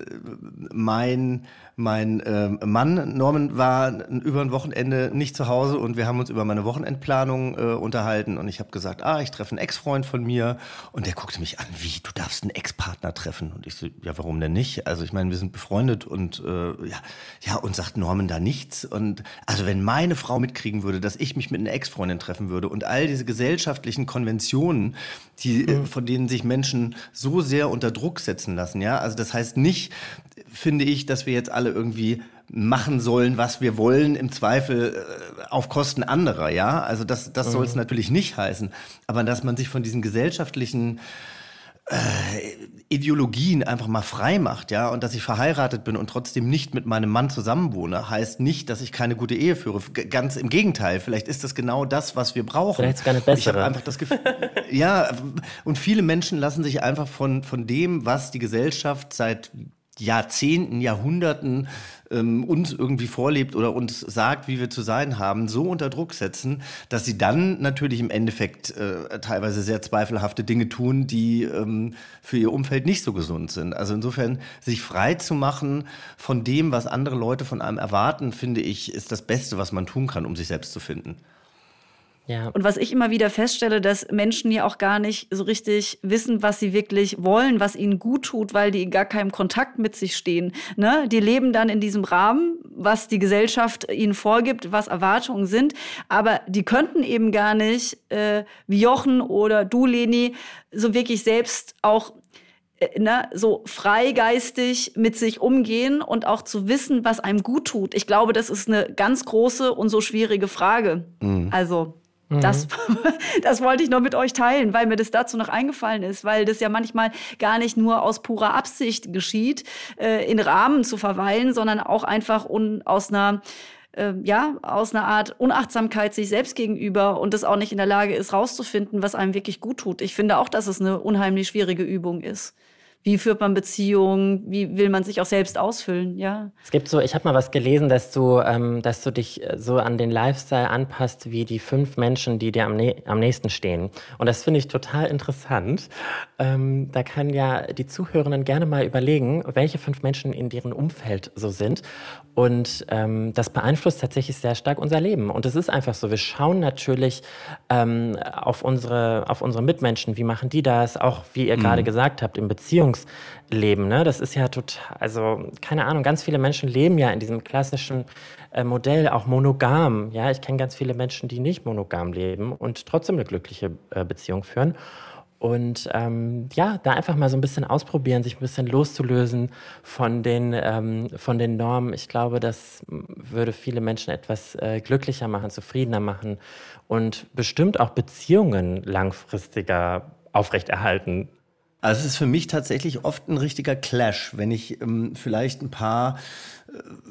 mein mein äh, Mann Norman war über ein Wochenende nicht zu Hause und wir haben uns über meine Wochenendplanung äh, unterhalten und ich habe gesagt, ah, ich treffe einen Ex-Freund von mir und der guckte mich an, wie, du darfst einen Ex-Partner treffen und ich so, ja, warum denn nicht? Also ich meine, wir sind befreundet und äh, ja, ja und sagt Norman da nichts und also wenn meine Frau mitkriegen würde, dass ich mich mit einer Ex-Freundin treffen würde und all diese gesellschaftlichen Konventionen, die äh, mhm. von denen sich Menschen so sehr unter Druck setzen lassen, ja, also das heißt nicht, finde ich, dass wir jetzt alle irgendwie machen sollen, was wir wollen, im Zweifel äh, auf Kosten anderer, ja. Also das, das mhm. soll es natürlich nicht heißen. Aber dass man sich von diesen gesellschaftlichen Ideologien einfach mal frei macht, ja, und dass ich verheiratet bin und trotzdem nicht mit meinem Mann zusammenwohne, heißt nicht, dass ich keine gute Ehe führe. Ganz im Gegenteil, vielleicht ist das genau das, was wir brauchen. Vielleicht ist gar nicht besser. Ich habe einfach das Gefühl, ja, und viele Menschen lassen sich einfach von, von dem, was die Gesellschaft seit Jahrzehnten, Jahrhunderten ähm, uns irgendwie vorlebt oder uns sagt, wie wir zu sein haben, so unter Druck setzen, dass sie dann natürlich im Endeffekt äh, teilweise sehr zweifelhafte Dinge tun, die ähm, für ihr Umfeld nicht so gesund sind. Also insofern sich frei zu machen von dem, was andere Leute von einem erwarten, finde ich, ist das Beste, was man tun kann, um sich selbst zu finden. Ja. Und was ich immer wieder feststelle, dass Menschen ja auch gar nicht so richtig wissen, was sie wirklich wollen, was ihnen gut tut, weil die in gar keinem Kontakt mit sich stehen. Ne? Die leben dann in diesem Rahmen, was die Gesellschaft ihnen vorgibt, was Erwartungen sind. Aber die könnten eben gar nicht, äh, wie Jochen oder du, Leni, so wirklich selbst auch äh, ne, so freigeistig mit sich umgehen und auch zu wissen, was einem gut tut. Ich glaube, das ist eine ganz große und so schwierige Frage. Mhm. Also mhm. das wollte ich noch mit euch teilen, weil mir das dazu noch eingefallen ist, weil das ja manchmal gar nicht nur aus purer Absicht geschieht, äh, in Rahmen zu verweilen, sondern auch einfach un, aus einer äh, ja, aus einer Art Unachtsamkeit sich selbst gegenüber und das auch nicht in der Lage ist, rauszufinden, was einem wirklich gut tut. Ich finde auch, dass es eine unheimlich schwierige Übung ist. Wie führt man Beziehungen, wie will man sich auch selbst ausfüllen, ja. Es gibt so, ich habe mal was gelesen, dass du, ähm, dass du dich äh, so an den Lifestyle anpasst wie die fünf Menschen, die dir am, am nächsten stehen. Und das finde ich total interessant. Ähm, da kann ja die Zuhörenden gerne mal überlegen, welche fünf Menschen in deren Umfeld so sind. Und ähm, das beeinflusst tatsächlich sehr stark unser Leben. Und es ist einfach so, wir schauen natürlich ähm, auf, unsere, auf unsere Mitmenschen, wie machen die das, auch wie ihr mhm. gerade gesagt habt, im Beziehungsleben. Ne? Das ist ja total, also keine Ahnung, ganz viele Menschen leben ja in diesem klassischen äh, Modell, auch monogam. Ja, ich kenne ganz viele Menschen, die nicht monogam leben und trotzdem eine glückliche äh, Beziehung führen. Und ähm, ja, da einfach mal so ein bisschen ausprobieren, sich ein bisschen loszulösen von den, ähm, von den Normen. Ich glaube, das würde viele Menschen etwas äh, glücklicher machen, zufriedener machen und bestimmt auch Beziehungen langfristiger aufrechterhalten. Also es ist für mich tatsächlich oft ein richtiger Clash, wenn ich ähm, vielleicht ein paar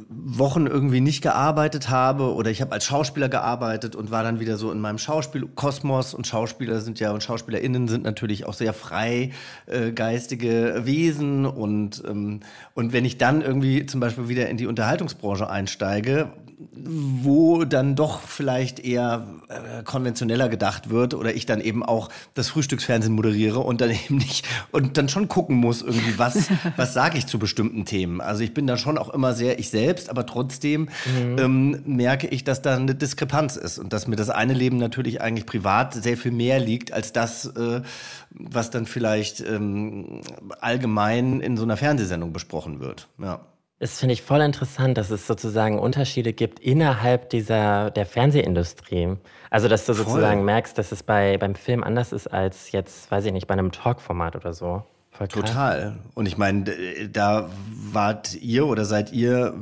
Wochen irgendwie nicht gearbeitet habe oder ich habe als Schauspieler gearbeitet und war dann wieder so in meinem Schauspielkosmos und Schauspieler sind ja und Schauspielerinnen sind natürlich auch sehr frei äh, geistige Wesen und ähm, und wenn ich dann irgendwie zum Beispiel wieder in die Unterhaltungsbranche einsteige, wo dann doch vielleicht eher äh, konventioneller gedacht wird oder ich dann eben auch das Frühstücksfernsehen moderiere und dann eben nicht und dann schon gucken muss irgendwie was was sage ich zu bestimmten Themen. Also ich bin da schon auch immer sehr sehr ich selbst, aber trotzdem mhm. ähm, merke ich, dass da eine Diskrepanz ist und dass mir das eine Leben natürlich eigentlich privat sehr viel mehr liegt als das, äh, was dann vielleicht ähm, allgemein in so einer Fernsehsendung besprochen wird. Ja. Das finde ich voll interessant, dass es sozusagen Unterschiede gibt innerhalb dieser der Fernsehindustrie. Also dass du voll. sozusagen merkst, dass es bei beim Film anders ist als jetzt, weiß ich nicht, bei einem Talkformat oder so. Total. Und ich meine, da wart ihr oder seid ihr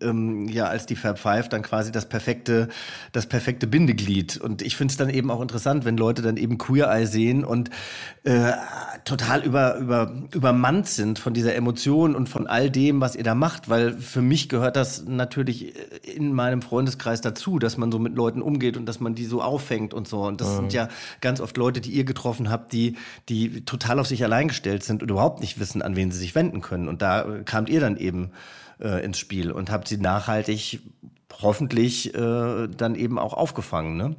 ähm, ja als die Fab Five dann quasi das perfekte, das perfekte Bindeglied. Und ich finde es dann eben auch interessant, wenn Leute dann eben Queer Eye sehen und äh, total über, über, übermannt sind von dieser Emotion und von all dem, was ihr da macht. Weil für mich gehört das natürlich in meinem Freundeskreis dazu, dass man so mit Leuten umgeht und dass man die so auffängt und so. Und das mhm. sind ja ganz oft Leute, die ihr getroffen habt, die, die total auf sich allein gestellt sind sind und überhaupt nicht wissen, an wen sie sich wenden können. Und da kamt ihr dann eben äh, ins Spiel und habt sie nachhaltig hoffentlich äh, dann eben auch aufgefangen, ne?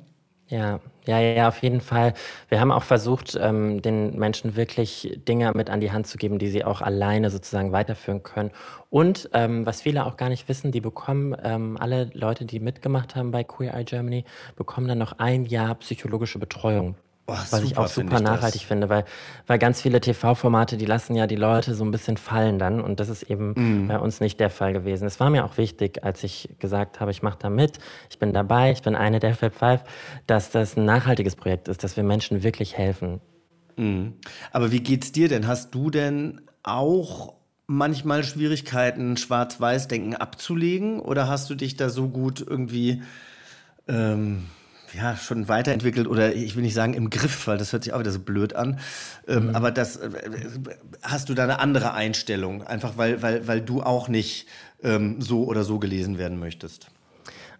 Ja, ja, ja, auf jeden Fall. Wir haben auch versucht, ähm, den Menschen wirklich Dinge mit an die Hand zu geben, die sie auch alleine sozusagen weiterführen können. Und ähm, was viele auch gar nicht wissen, die bekommen, ähm, alle Leute, die mitgemacht haben bei Queer Eye Germany, bekommen dann noch ein Jahr psychologische Betreuung. Oh, was super, ich auch super find nachhaltig das. finde, weil, weil ganz viele TV-Formate, die lassen ja die Leute so ein bisschen fallen dann und das ist eben mm. bei uns nicht der Fall gewesen. Es war mir auch wichtig, als ich gesagt habe, ich mache da mit, ich bin dabei, ich bin eine der Fab Five, dass das ein nachhaltiges Projekt ist, dass wir Menschen wirklich helfen. Mm. Aber wie geht's dir denn? Hast du denn auch manchmal Schwierigkeiten, Schwarz-Weiß-Denken abzulegen oder hast du dich da so gut irgendwie... Ähm ja, schon weiterentwickelt oder ich will nicht sagen im Griff, weil das hört sich auch wieder so blöd an. Ähm, mhm. Aber das äh, hast du da eine andere Einstellung, einfach weil, weil, weil du auch nicht ähm, so oder so gelesen werden möchtest.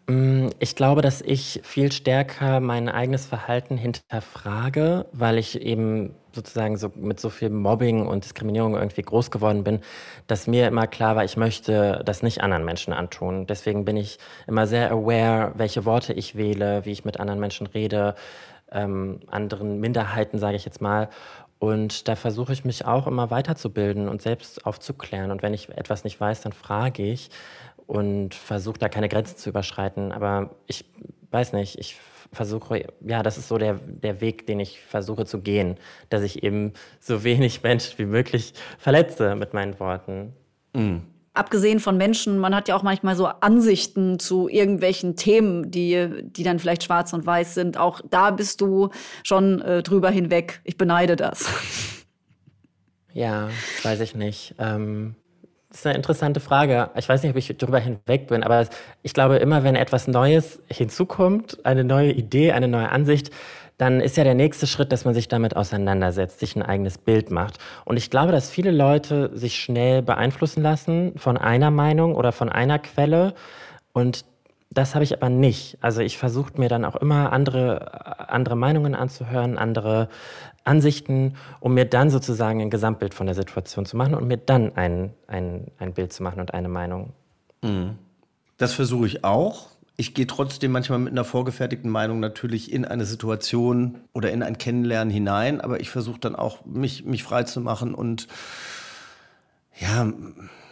Mm, ich glaube, dass ich viel stärker mein eigenes Verhalten hinterfrage, weil ich eben sozusagen so mit so viel Mobbing und Diskriminierung irgendwie groß geworden bin, dass mir immer klar war, ich möchte das nicht anderen Menschen antun. Deswegen bin ich immer sehr aware, welche Worte ich wähle, wie ich mit anderen Menschen rede, ähm, anderen Minderheiten, sage ich jetzt mal. Und da versuche ich mich auch immer weiterzubilden und selbst aufzuklären. Und wenn ich etwas nicht weiß, dann frage ich und versuche da keine Grenzen zu überschreiten. Aber ich weiß nicht, ich versuche, ja, das ist so der, der Weg, den ich versuche zu gehen, dass ich eben so wenig Menschen wie möglich verletze mit meinen Worten. Mhm. Abgesehen von Menschen, man hat ja auch manchmal so Ansichten zu irgendwelchen Themen, die, die dann vielleicht schwarz und weiß sind. Auch da bist du schon äh, drüber hinweg. Ich beneide das. Ja, weiß ich nicht. Ähm, das ist eine interessante Frage. Ich weiß nicht, ob ich darüber hinweg bin, aber ich glaube, immer wenn etwas Neues hinzukommt, eine neue Idee, eine neue Ansicht, dann ist ja der nächste Schritt, dass man sich damit auseinandersetzt, sich ein eigenes Bild macht. Und ich glaube, dass viele Leute sich schnell beeinflussen lassen von einer Meinung oder von einer Quelle und das habe ich aber nicht. Also ich versuche mir dann auch immer andere, andere Meinungen anzuhören, andere Ansichten, um mir dann sozusagen ein Gesamtbild von der Situation zu machen und mir dann ein, ein, ein Bild zu machen und eine Meinung. Mhm. Das versuche ich auch. Ich gehe trotzdem manchmal mit einer vorgefertigten Meinung natürlich in eine Situation oder in ein Kennenlernen hinein, aber ich versuche dann auch, mich, mich frei und ja,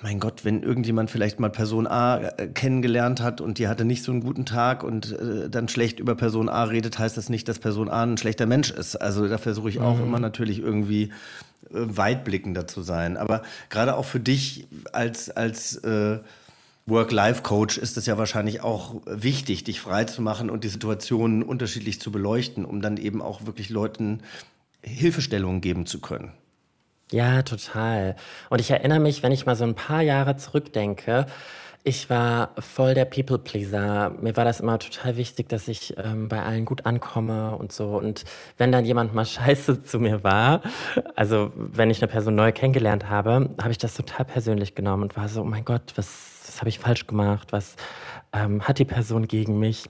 mein Gott, wenn irgendjemand vielleicht mal Person A äh, kennengelernt hat und die hatte nicht so einen guten Tag und äh, dann schlecht über Person A redet, heißt das nicht, dass Person A ein schlechter Mensch ist. Also da versuche ich auch mhm. immer natürlich irgendwie äh, weitblickender zu sein. Aber gerade auch für dich als, als äh, Work-Life-Coach ist es ja wahrscheinlich auch wichtig, dich frei zu machen und die Situationen unterschiedlich zu beleuchten, um dann eben auch wirklich Leuten Hilfestellungen geben zu können. Ja, total. Und ich erinnere mich, wenn ich mal so ein paar Jahre zurückdenke, ich war voll der People-Pleaser. Mir war das immer total wichtig, dass ich ähm, bei allen gut ankomme und so. Und wenn dann jemand mal scheiße zu mir war, also wenn ich eine Person neu kennengelernt habe, habe ich das total persönlich genommen und war so, oh mein Gott, was, was habe ich falsch gemacht? Was ähm, hat die Person gegen mich?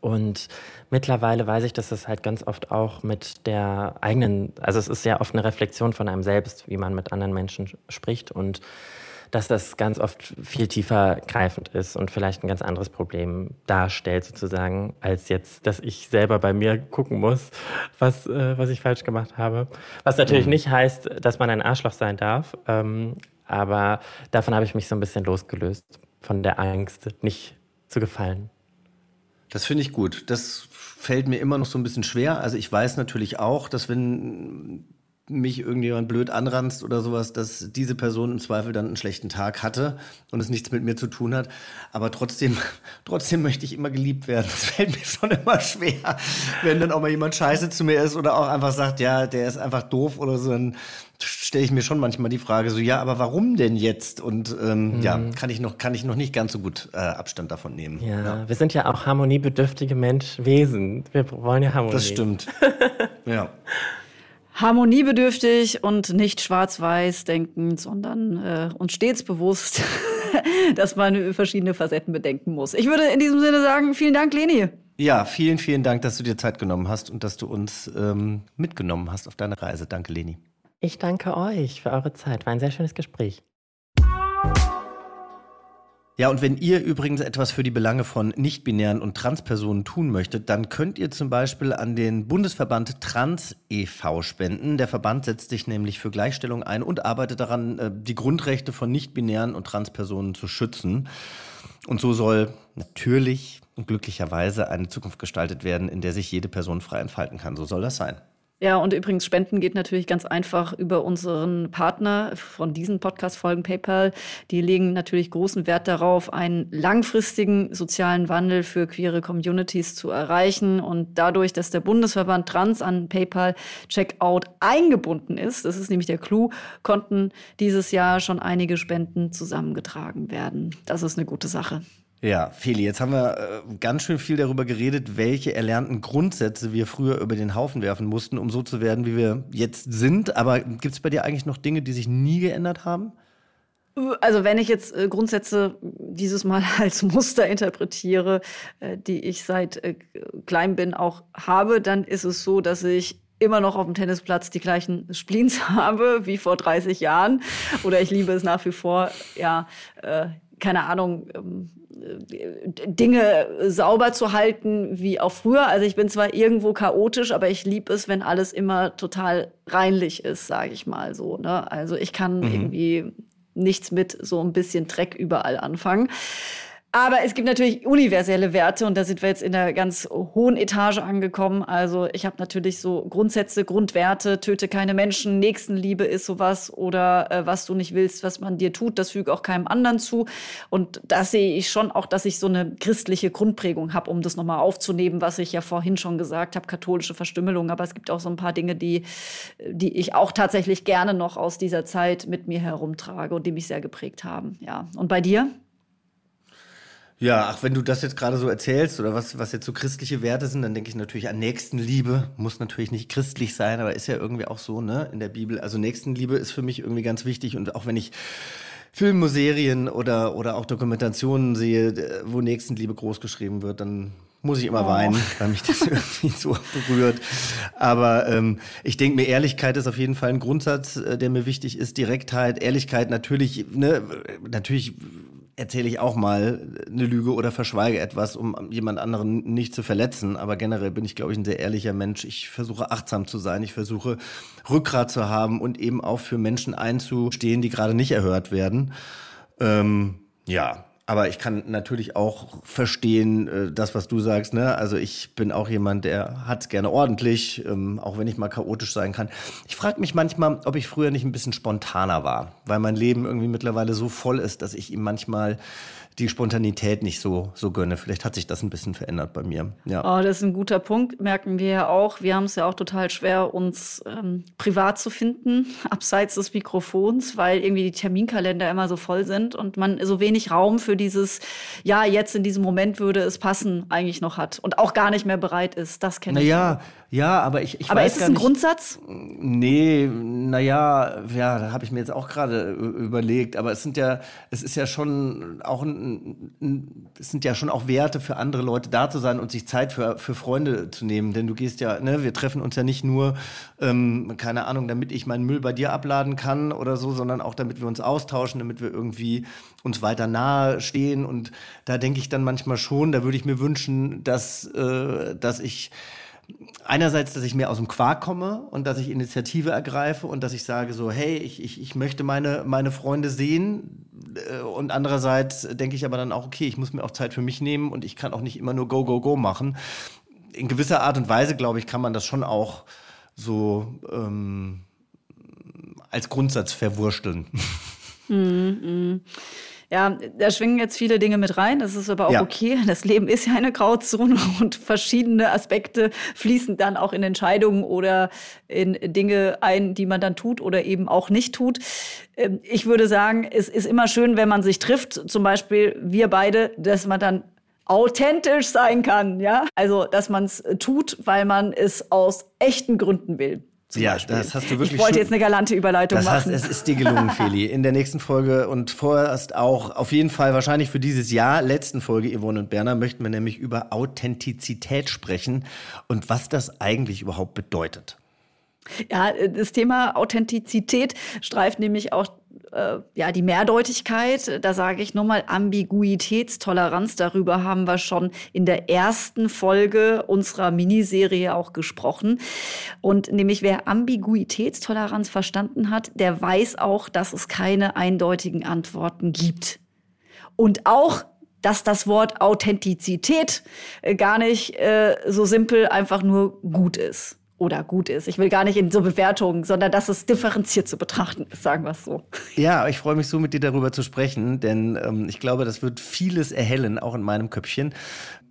Und mittlerweile weiß ich, dass es halt ganz oft auch mit der eigenen, also es ist sehr oft eine Reflexion von einem selbst, wie man mit anderen Menschen spricht und dass das ganz oft viel tiefer greifend ist und vielleicht ein ganz anderes Problem darstellt sozusagen, als jetzt, dass ich selber bei mir gucken muss, was, äh, was ich falsch gemacht habe. Was natürlich mhm. nicht heißt, dass man ein Arschloch sein darf, ähm, aber davon habe ich mich so ein bisschen losgelöst, von der Angst, nicht zu gefallen. Das finde ich gut. Das fällt mir immer noch so ein bisschen schwer. Also ich weiß natürlich auch, dass wenn mich irgendjemand blöd anranzt oder sowas, dass diese Person im Zweifel dann einen schlechten Tag hatte und es nichts mit mir zu tun hat. Aber trotzdem, trotzdem möchte ich immer geliebt werden. Das fällt mir schon immer schwer, wenn dann auch mal jemand scheiße zu mir ist oder auch einfach sagt, ja, der ist einfach doof oder so, dann stelle ich mir schon manchmal die Frage so, ja, aber warum denn jetzt? Und ähm, mhm. ja, kann ich noch, kann ich noch nicht ganz so gut äh, Abstand davon nehmen. Ja, ja, wir sind ja auch harmoniebedürftige Mensch, Wesen. Wir wollen ja Harmonie. Das stimmt. ja. Harmoniebedürftig und nicht schwarz-weiß denken, sondern äh, uns stets bewusst, dass man verschiedene Facetten bedenken muss. Ich würde in diesem Sinne sagen, vielen Dank, Leni. Ja, vielen, vielen Dank, dass du dir Zeit genommen hast und dass du uns ähm, mitgenommen hast auf deine Reise. Danke, Leni. Ich danke euch für eure Zeit. War ein sehr schönes Gespräch. Ja, und wenn ihr übrigens etwas für die Belange von nichtbinären und Transpersonen tun möchtet, dann könnt ihr zum Beispiel an den Bundesverband Trans e.V. spenden. Der Verband setzt sich nämlich für Gleichstellung ein und arbeitet daran, äh, die Grundrechte von nichtbinären und Transpersonen zu schützen. Und so soll natürlich und glücklicherweise eine Zukunft gestaltet werden, in der sich jede Person frei entfalten kann. So soll das sein. Ja, und übrigens, Spenden geht natürlich ganz einfach über unseren Partner von diesen Podcast-Folgen PayPal. Die legen natürlich großen Wert darauf, einen langfristigen sozialen Wandel für queere Communities zu erreichen. Und dadurch, dass der Bundesverband Trans an PayPal Checkout eingebunden ist, das ist nämlich der Clou, konnten dieses Jahr schon einige Spenden zusammengetragen werden. Das ist eine gute Sache. Ja, Feli, jetzt haben wir äh, ganz schön viel darüber geredet, welche erlernten Grundsätze wir früher über den Haufen werfen mussten, um so zu werden, wie wir jetzt sind. Aber gibt es bei dir eigentlich noch Dinge, die sich nie geändert haben? Also wenn ich jetzt äh, Grundsätze dieses Mal als Muster interpretiere, äh, die ich seit klein bin auch habe, dann ist es so, dass ich immer noch auf dem Tennisplatz die gleichen Spleens habe wie vor 30 Jahren. Oder ich liebe es nach wie vor, ja, keine Ahnung, ähm, Dinge sauber zu halten wie auch früher. Also ich bin zwar irgendwo chaotisch, aber ich liebe es, wenn alles immer total reinlich ist, sage ich mal so. Ne? Also ich kann mhm. irgendwie nichts mit so ein bisschen Dreck überall anfangen. Aber es gibt natürlich universelle Werte und da sind wir jetzt in der ganz hohen Etage angekommen. Also ich habe natürlich so Grundsätze, Grundwerte, töte keine Menschen, Nächstenliebe ist sowas oder äh, was du nicht willst, was man dir tut, das füge auch keinem anderen zu. Und da sehe ich schon auch, dass ich so eine christliche Grundprägung habe, um das nochmal aufzunehmen, was ich ja vorhin schon gesagt habe, katholische Verstümmelung. Aber es gibt auch so ein paar Dinge, die, die ich auch tatsächlich gerne noch aus dieser Zeit mit mir herumtrage und die mich sehr geprägt haben. Ja. Und bei dir? Ja, ach, wenn du das jetzt gerade so erzählst oder was, was jetzt so christliche Werte sind, dann denke ich natürlich an Nächstenliebe. Muss natürlich nicht christlich sein, aber ist ja irgendwie auch so, ne, in der Bibel. Also Nächstenliebe ist für mich irgendwie ganz wichtig und auch wenn ich Filmen, Serien oder, oder auch Dokumentationen sehe, wo Nächstenliebe groß geschrieben wird, dann muss ich immer oh. weinen, weil mich das irgendwie so berührt. Aber ähm, ich denke mir, Ehrlichkeit ist auf jeden Fall ein Grundsatz, äh, der mir wichtig ist. Direktheit, Ehrlichkeit, natürlich, ne, natürlich erzähle ich auch mal eine Lüge oder verschweige etwas, um jemand anderen nicht zu verletzen. Aber generell bin ich, glaube ich, ein sehr ehrlicher Mensch. Ich versuche achtsam zu sein. Ich versuche Rückgrat zu haben und eben auch für Menschen einzustehen, die gerade nicht erhört werden. Ähm, ja, aber ich kann natürlich auch verstehen, äh, das, was du sagst. Ne? Also ich bin auch jemand, der hat es gerne ordentlich, ähm, auch wenn ich mal chaotisch sein kann. Ich frage mich manchmal, ob ich früher nicht ein bisschen spontaner war, weil mein Leben irgendwie mittlerweile so voll ist, dass ich ihm manchmal die Spontanität nicht so, so gönne. Vielleicht hat sich das ein bisschen verändert bei mir. Ja. Oh, das ist ein guter Punkt, merken wir ja auch. Wir haben es ja auch total schwer, uns ähm, privat zu finden, abseits des Mikrofons, weil irgendwie die Terminkalender immer so voll sind und man so wenig Raum für dieses, ja, jetzt in diesem Moment würde es passen, eigentlich noch hat und auch gar nicht mehr bereit ist. Das kenne ich. Naja, ja, aber ich, ich aber weiß ist es ein nicht, Grundsatz? Nee, naja, ja, da habe ich mir jetzt auch gerade überlegt. Aber es sind ja, es ist ja schon auch ein, ein, es sind ja schon auch Werte für andere Leute da zu sein und sich Zeit für, für Freunde zu nehmen. Denn du gehst ja, ne, wir treffen uns ja nicht nur, ähm, keine Ahnung, damit ich meinen Müll bei dir abladen kann oder so, sondern auch damit wir uns austauschen, damit wir irgendwie uns weiter nahe stehen. Und da denke ich dann manchmal schon, da würde ich mir wünschen, dass, äh, dass ich einerseits, dass ich mehr aus dem Quark komme und dass ich Initiative ergreife und dass ich sage so, hey, ich, ich, ich möchte meine, meine Freunde sehen. Äh, und andererseits denke ich aber dann auch, okay, ich muss mir auch Zeit für mich nehmen und ich kann auch nicht immer nur Go, Go, Go machen. In gewisser Art und Weise, glaube ich, kann man das schon auch so ähm, als Grundsatz verwursteln. Mm, mm. Ja, da schwingen jetzt viele Dinge mit rein. Das ist aber auch ja. okay. Das Leben ist ja eine Grauzone und verschiedene Aspekte fließen dann auch in Entscheidungen oder in Dinge ein, die man dann tut oder eben auch nicht tut. Ähm, ich würde sagen, es ist immer schön, wenn man sich trifft, zum Beispiel wir beide, dass man dann authentisch sein kann, ja? Also, dass man es tut, weil man es aus echten Gründen will ja, Beispiel. das hast du wirklich. Ich wollte jetzt eine galante Überleitung das machen. Heißt, es ist dir gelungen, Feli. In der nächsten Folge und vorerst auch auf jeden Fall wahrscheinlich für dieses Jahr, letzten Folge Yvonne und Berner, möchten wir nämlich über Authentizität sprechen und was das eigentlich überhaupt bedeutet. Ja, das Thema Authentizität streift nämlich auch äh, ja, die Mehrdeutigkeit. Da sage ich nochmal Ambiguitätstoleranz. Darüber haben wir schon in der ersten Folge unserer Miniserie auch gesprochen. Und nämlich wer Ambiguitätstoleranz verstanden hat, der weiß auch, dass es keine eindeutigen Antworten gibt. Und auch dass das Wort Authentizität äh, gar nicht äh, so simpel einfach nur gut ist oder gut ist. Ich will gar nicht in so Bewertungen, sondern dass es differenziert zu betrachten ist, sagen wir es so. Ja, ich freue mich so, mit dir darüber zu sprechen, denn ähm, ich glaube, das wird vieles erhellen, auch in meinem Köpfchen.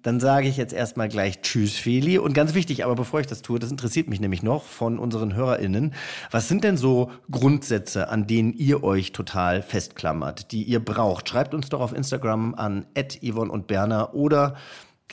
Dann sage ich jetzt erstmal gleich Tschüss, Feli. Und ganz wichtig, aber bevor ich das tue, das interessiert mich nämlich noch von unseren HörerInnen. Was sind denn so Grundsätze, an denen ihr euch total festklammert, die ihr braucht? Schreibt uns doch auf Instagram an Yvonne und Berner oder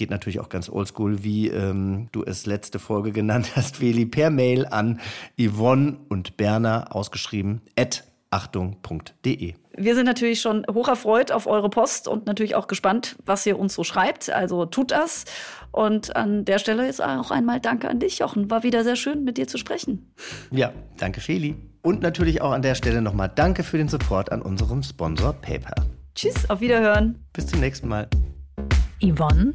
geht natürlich auch ganz oldschool, wie ähm, du es letzte Folge genannt hast, Feli, per Mail an Yvonne und Berner, ausgeschrieben, at achtung.de. Wir sind natürlich schon hoch erfreut auf eure Post und natürlich auch gespannt, was ihr uns so schreibt. Also tut das. Und an der Stelle ist auch einmal Danke an dich, Jochen. War wieder sehr schön, mit dir zu sprechen. Ja, danke, Feli. Und natürlich auch an der Stelle nochmal Danke für den Support an unserem Sponsor PayPal. Tschüss, auf Wiederhören. Bis zum nächsten Mal. Yvonne